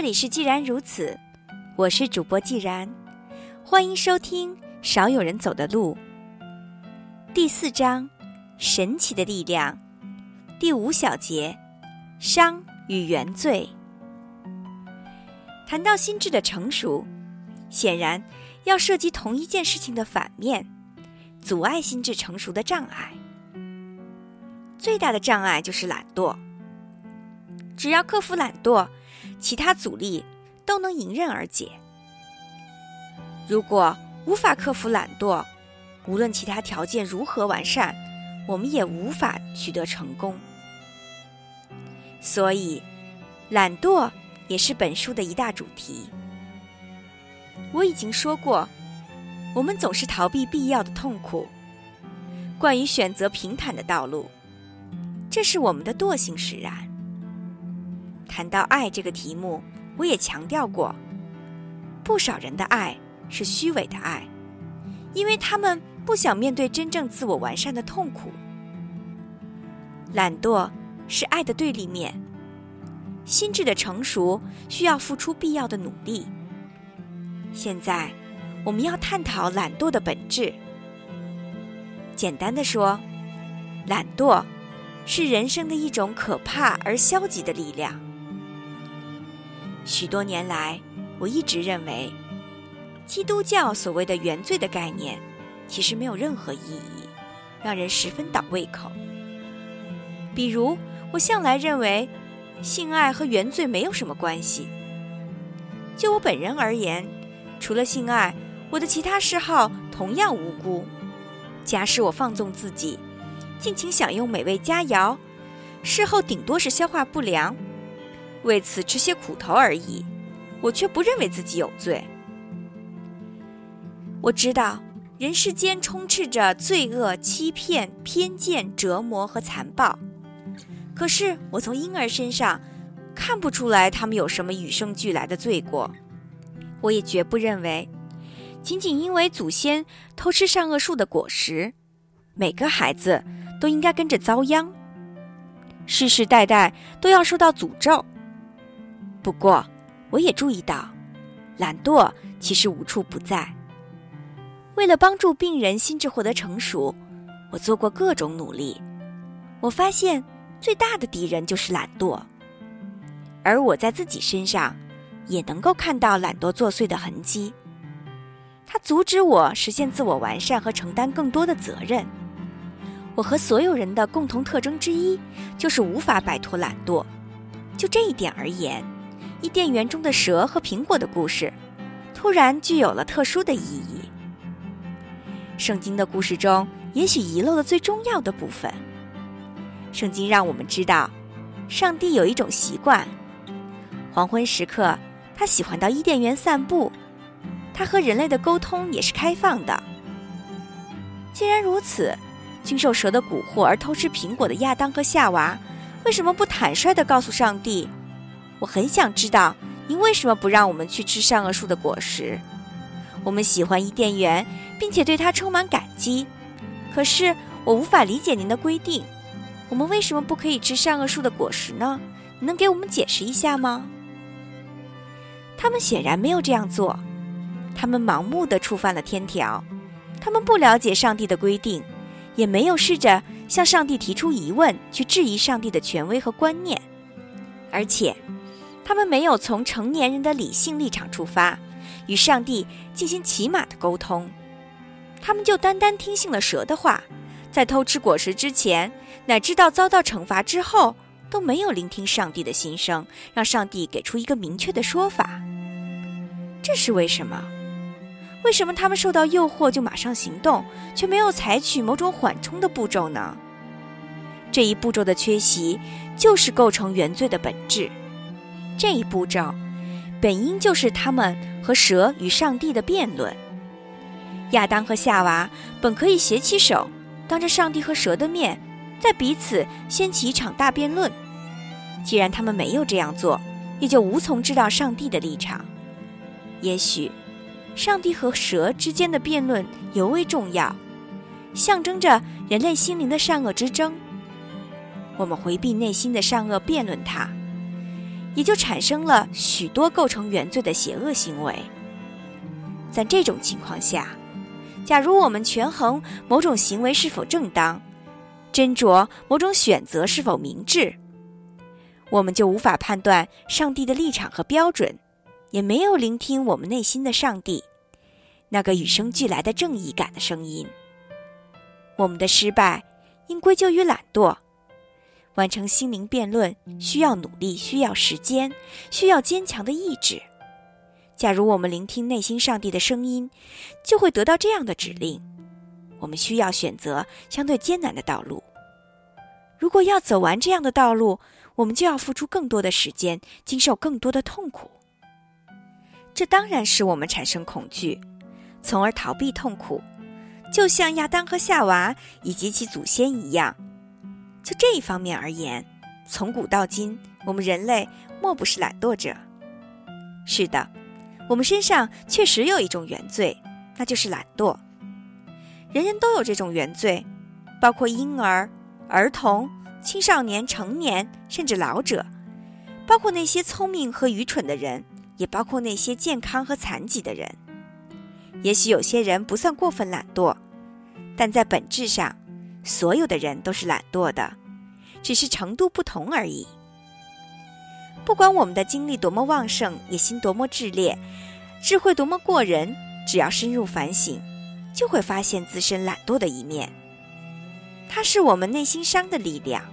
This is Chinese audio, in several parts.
这里是既然如此，我是主播既然，欢迎收听《少有人走的路》第四章《神奇的力量》第五小节“伤与原罪”。谈到心智的成熟，显然要涉及同一件事情的反面——阻碍心智成熟的障碍。最大的障碍就是懒惰。只要克服懒惰，其他阻力都能迎刃而解。如果无法克服懒惰，无论其他条件如何完善，我们也无法取得成功。所以，懒惰也是本书的一大主题。我已经说过，我们总是逃避必要的痛苦。关于选择平坦的道路，这是我们的惰性使然。谈到爱这个题目，我也强调过，不少人的爱是虚伪的爱，因为他们不想面对真正自我完善的痛苦。懒惰是爱的对立面，心智的成熟需要付出必要的努力。现在，我们要探讨懒惰的本质。简单的说，懒惰是人生的一种可怕而消极的力量。许多年来，我一直认为，基督教所谓的原罪的概念，其实没有任何意义，让人十分倒胃口。比如，我向来认为，性爱和原罪没有什么关系。就我本人而言，除了性爱，我的其他嗜好同样无辜。假使我放纵自己，尽情享用美味佳肴，事后顶多是消化不良。为此吃些苦头而已，我却不认为自己有罪。我知道人世间充斥着罪恶、欺骗、偏见、折磨和残暴，可是我从婴儿身上看不出来他们有什么与生俱来的罪过。我也绝不认为，仅仅因为祖先偷吃善恶树的果实，每个孩子都应该跟着遭殃，世世代代都要受到诅咒。不过，我也注意到，懒惰其实无处不在。为了帮助病人心智获得成熟，我做过各种努力。我发现最大的敌人就是懒惰，而我在自己身上也能够看到懒惰作祟的痕迹。它阻止我实现自我完善和承担更多的责任。我和所有人的共同特征之一就是无法摆脱懒惰。就这一点而言。伊甸园中的蛇和苹果的故事，突然具有了特殊的意义。圣经的故事中，也许遗漏了最重要的部分。圣经让我们知道，上帝有一种习惯：黄昏时刻，他喜欢到伊甸园散步。他和人类的沟通也是开放的。既然如此，经受蛇的蛊惑而偷吃苹果的亚当和夏娃，为什么不坦率地告诉上帝？我很想知道您为什么不让我们去吃善恶树的果实。我们喜欢伊甸园，并且对它充满感激。可是我无法理解您的规定。我们为什么不可以吃善恶树的果实呢？你能给我们解释一下吗？他们显然没有这样做。他们盲目的触犯了天条。他们不了解上帝的规定，也没有试着向上帝提出疑问，去质疑上帝的权威和观念，而且。他们没有从成年人的理性立场出发，与上帝进行起码的沟通，他们就单单听信了蛇的话，在偷吃果实之前，乃至到遭到惩罚之后，都没有聆听上帝的心声，让上帝给出一个明确的说法。这是为什么？为什么他们受到诱惑就马上行动，却没有采取某种缓冲的步骤呢？这一步骤的缺席，就是构成原罪的本质。这一步骤，本应就是他们和蛇与上帝的辩论。亚当和夏娃本可以携起手，当着上帝和蛇的面，在彼此掀起一场大辩论。既然他们没有这样做，也就无从知道上帝的立场。也许，上帝和蛇之间的辩论尤为重要，象征着人类心灵的善恶之争。我们回避内心的善恶，辩论它。也就产生了许多构成原罪的邪恶行为。在这种情况下，假如我们权衡某种行为是否正当，斟酌某种选择是否明智，我们就无法判断上帝的立场和标准，也没有聆听我们内心的上帝那个与生俱来的正义感的声音。我们的失败应归咎于懒惰。完成心灵辩论需要努力，需要时间，需要坚强的意志。假如我们聆听内心上帝的声音，就会得到这样的指令：我们需要选择相对艰难的道路。如果要走完这样的道路，我们就要付出更多的时间，经受更多的痛苦。这当然使我们产生恐惧，从而逃避痛苦，就像亚当和夏娃以及其祖先一样。就这一方面而言，从古到今，我们人类莫不是懒惰者。是的，我们身上确实有一种原罪，那就是懒惰。人人都有这种原罪，包括婴儿、儿童、青少年、成年，甚至老者，包括那些聪明和愚蠢的人，也包括那些健康和残疾的人。也许有些人不算过分懒惰，但在本质上，所有的人都是懒惰的，只是程度不同而已。不管我们的精力多么旺盛，野心多么炽烈，智慧多么过人，只要深入反省，就会发现自身懒惰的一面。它是我们内心伤的力量，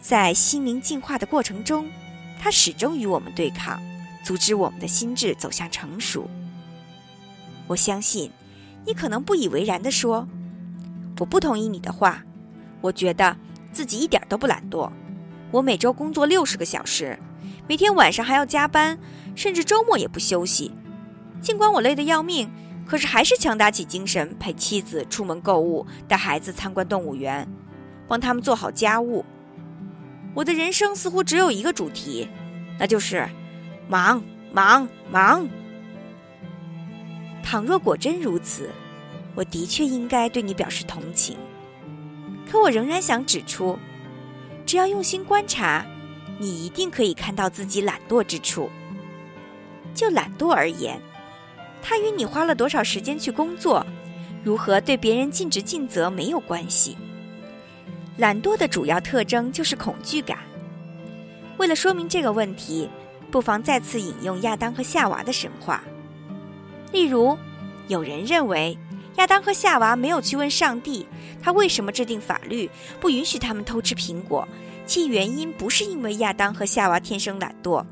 在心灵进化的过程中，它始终与我们对抗，阻止我们的心智走向成熟。我相信，你可能不以为然地说。我不同意你的话，我觉得自己一点都不懒惰。我每周工作六十个小时，每天晚上还要加班，甚至周末也不休息。尽管我累得要命，可是还是强打起精神陪妻子出门购物，带孩子参观动物园，帮他们做好家务。我的人生似乎只有一个主题，那就是忙忙忙。倘若果真如此。我的确应该对你表示同情，可我仍然想指出，只要用心观察，你一定可以看到自己懒惰之处。就懒惰而言，它与你花了多少时间去工作，如何对别人尽职尽责没有关系。懒惰的主要特征就是恐惧感。为了说明这个问题，不妨再次引用亚当和夏娃的神话。例如，有人认为。亚当和夏娃没有去问上帝，他为什么制定法律不允许他们偷吃苹果？其原因不是因为亚当和夏娃天生懒惰，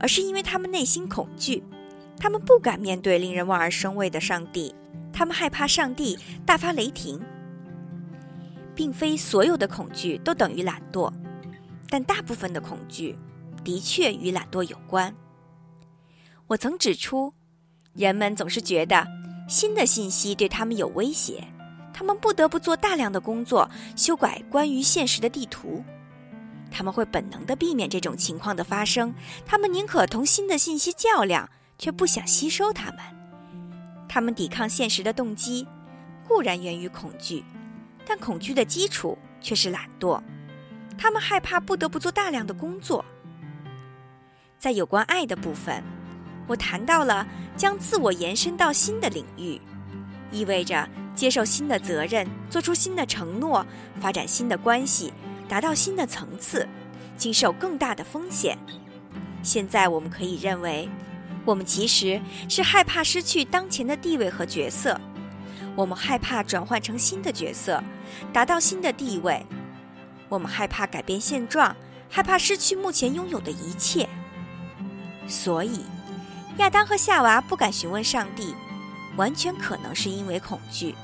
而是因为他们内心恐惧，他们不敢面对令人望而生畏的上帝，他们害怕上帝大发雷霆。并非所有的恐惧都等于懒惰，但大部分的恐惧的确与懒惰有关。我曾指出，人们总是觉得。新的信息对他们有威胁，他们不得不做大量的工作，修改关于现实的地图。他们会本能地避免这种情况的发生，他们宁可同新的信息较量，却不想吸收它们。他们抵抗现实的动机固然源于恐惧，但恐惧的基础却是懒惰。他们害怕不得不做大量的工作。在有关爱的部分。我谈到了将自我延伸到新的领域，意味着接受新的责任，做出新的承诺，发展新的关系，达到新的层次，经受更大的风险。现在我们可以认为，我们其实是害怕失去当前的地位和角色，我们害怕转换成新的角色，达到新的地位，我们害怕改变现状，害怕失去目前拥有的一切，所以。亚当和夏娃不敢询问上帝，完全可能是因为恐惧。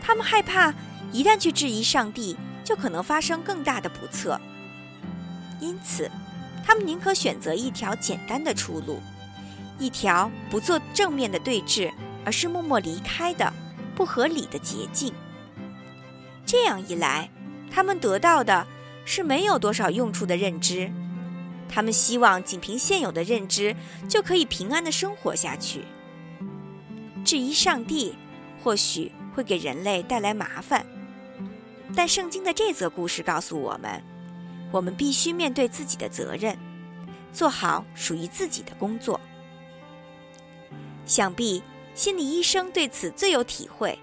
他们害怕一旦去质疑上帝，就可能发生更大的不测。因此，他们宁可选择一条简单的出路，一条不做正面的对峙，而是默默离开的不合理的捷径。这样一来，他们得到的是没有多少用处的认知。他们希望仅凭现有的认知就可以平安的生活下去。质疑上帝或许会给人类带来麻烦，但圣经的这则故事告诉我们，我们必须面对自己的责任。做好属于自己的工作。想必心理医生对此最有体会。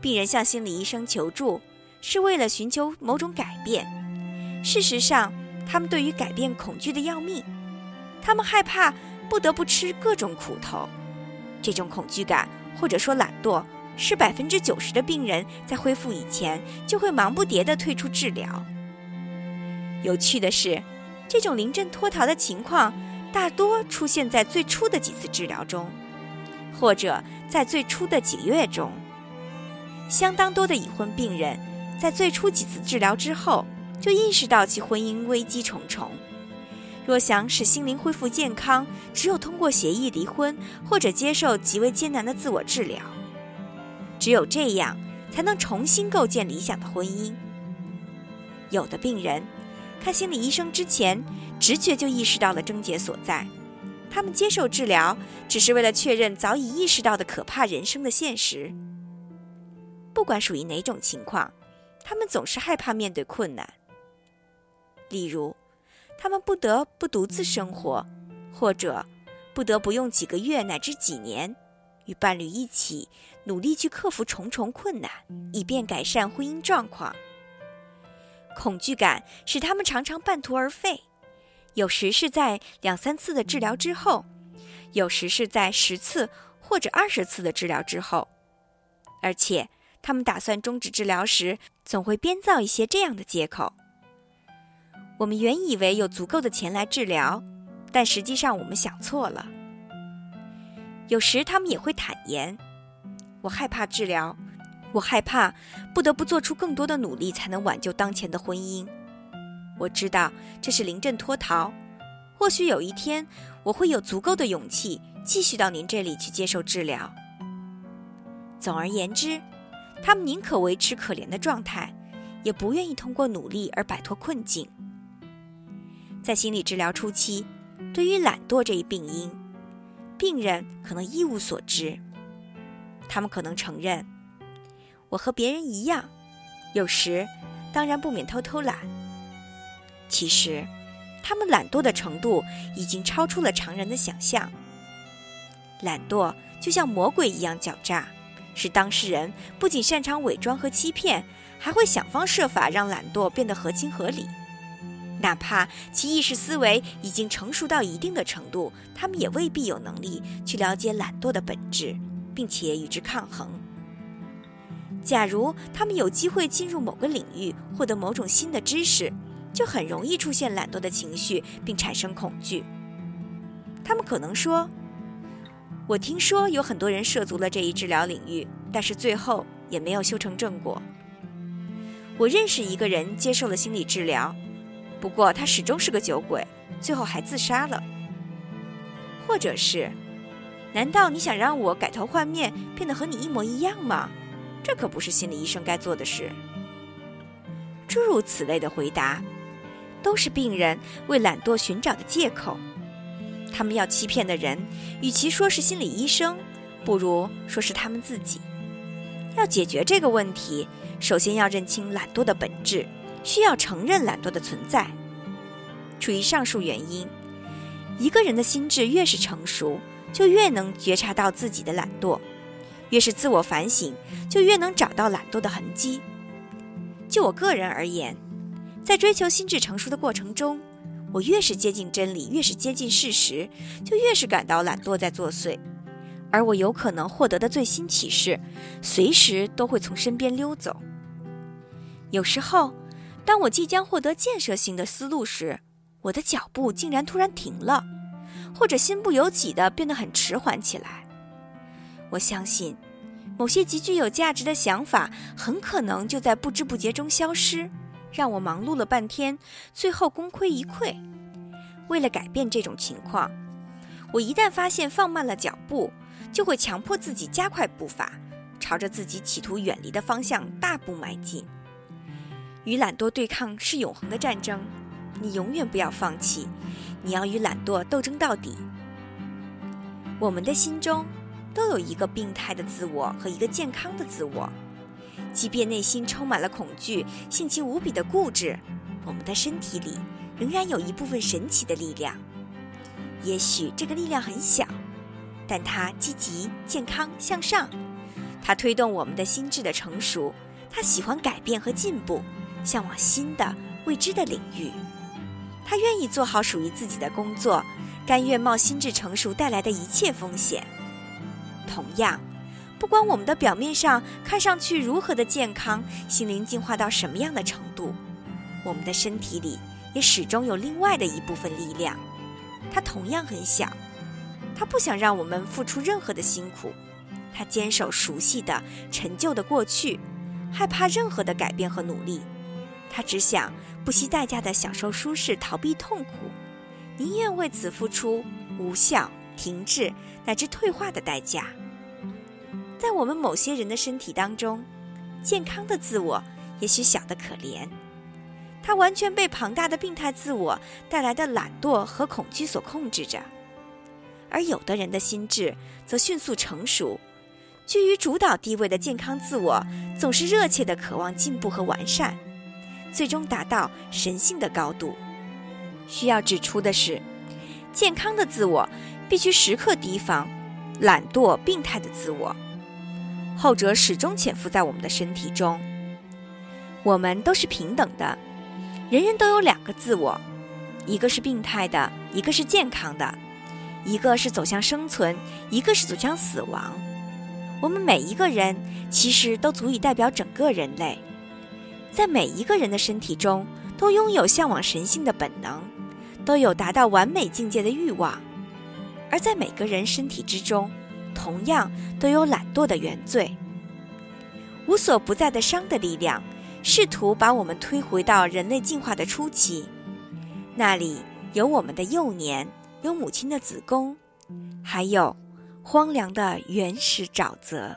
病人向心理医生求助，是为了寻求某种改变。事实上，他们对于改变恐惧的要命，他们害怕不得不吃各种苦头。这种恐惧感，或者说懒惰，是百分之九十的病人在恢复以前就会忙不迭地退出治疗。有趣的是，这种临阵脱逃的情况大多出现在最初的几次治疗中，或者在最初的几个月中。相当多的已婚病人在最初几次治疗之后就意识到其婚姻危机重重。若想使心灵恢复健康，只有通过协议离婚或者接受极为艰难的自我治疗。只有这样，才能重新构建理想的婚姻。有的病人看心理医生之前，直觉就意识到了症结所在。他们接受治疗，只是为了确认早已意识到的可怕人生的现实。不管属于哪种情况，他们总是害怕面对困难。例如，他们不得不独自生活，或者不得不用几个月乃至几年与伴侣一起努力去克服重重困难，以便改善婚姻状况。恐惧感使他们常常半途而废，有时是在两三次的治疗之后，有时是在十次或者二十次的治疗之后，而且他们打算终止治疗时，总会编造一些这样的借口。我们原以为有足够的钱来治疗，但实际上我们想错了。有时他们也会坦言：“我害怕治疗，我害怕不得不做出更多的努力才能挽救当前的婚姻。我知道这是临阵脱逃。或许有一天我会有足够的勇气继续到您这里去接受治疗。”总而言之，他们宁可维持可怜的状态，也不愿意通过努力而摆脱困境。在心理治疗初期，对于懒惰这一病因，病人可能一无所知。他们可能承认，我和别人一样，有时当然不免偷偷懒。其实，他们懒惰的程度已经超出了常人的想象。懒惰就像魔鬼一样狡诈，使当事人不仅擅长伪装和欺骗，还会想方设法让懒惰变得合情合理。哪怕其意识思维已经成熟到一定的程度，他们也未必有能力去了解懒惰的本质，并且与之抗衡。假如他们有机会进入某个领域，获得某种新的知识，就很容易出现懒惰的情绪，并产生恐惧。他们可能说：“我听说有很多人涉足了这一治疗领域，但是最后也没有修成正果。”我认识一个人接受了心理治疗。不过他始终是个酒鬼，最后还自杀了。或者是，难道你想让我改头换面，变得和你一模一样吗？这可不是心理医生该做的事。诸如此类的回答，都是病人为懒惰寻找的借口。他们要欺骗的人，与其说是心理医生，不如说是他们自己。要解决这个问题，首先要认清懒惰的本质。需要承认懒惰的存在。出于上述原因，一个人的心智越是成熟，就越能觉察到自己的懒惰；越是自我反省，就越能找到懒惰的痕迹。就我个人而言，在追求心智成熟的过程中，我越是接近真理，越是接近事实，就越是感到懒惰在作祟。而我有可能获得的最新启示，随时都会从身边溜走。有时候。当我即将获得建设性的思路时，我的脚步竟然突然停了，或者心不由己地变得很迟缓起来。我相信，某些极具有价值的想法很可能就在不知不觉中消失，让我忙碌了半天，最后功亏一篑。为了改变这种情况，我一旦发现放慢了脚步，就会强迫自己加快步伐，朝着自己企图远离的方向大步迈进。与懒惰对抗是永恒的战争，你永远不要放弃，你要与懒惰斗争到底。我们的心中都有一个病态的自我和一个健康的自我，即便内心充满了恐惧，性情无比的固执，我们的身体里仍然有一部分神奇的力量。也许这个力量很小，但它积极、健康、向上。它推动我们的心智的成熟。它喜欢改变和进步，向往新的未知的领域。他愿意做好属于自己的工作，甘愿冒心智成熟带来的一切风险。同样，不管我们的表面上看上去如何的健康，心灵进化到什么样的程度，我们的身体里也始终有另外的一部分力量。它同样很小，它不想让我们付出任何的辛苦，它坚守熟悉的、陈旧的过去，害怕任何的改变和努力。他只想不惜代价的享受舒适，逃避痛苦，宁愿为此付出无效、停滞乃至退化的代价。在我们某些人的身体当中，健康的自我也许小得可怜，他完全被庞大的病态自我带来的懒惰和恐惧所控制着；而有的人的心智则迅速成熟，居于主导地位的健康自我总是热切地渴望进步和完善。最终达到神性的高度。需要指出的是，健康的自我必须时刻提防懒惰、病态的自我，后者始终潜伏在我们的身体中。我们都是平等的，人人都有两个自我，一个是病态的，一个是健康的；一个是走向生存，一个是走向死亡。我们每一个人其实都足以代表整个人类。在每一个人的身体中，都拥有向往神性的本能，都有达到完美境界的欲望；而在每个人身体之中，同样都有懒惰的原罪。无所不在的伤的力量，试图把我们推回到人类进化的初期，那里有我们的幼年，有母亲的子宫，还有荒凉的原始沼泽。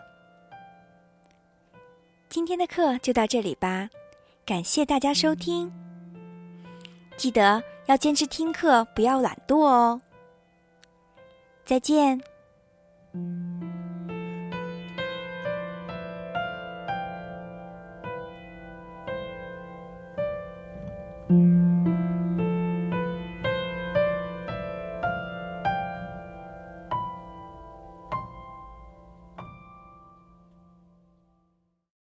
今天的课就到这里吧。感谢大家收听，记得要坚持听课，不要懒惰哦。再见。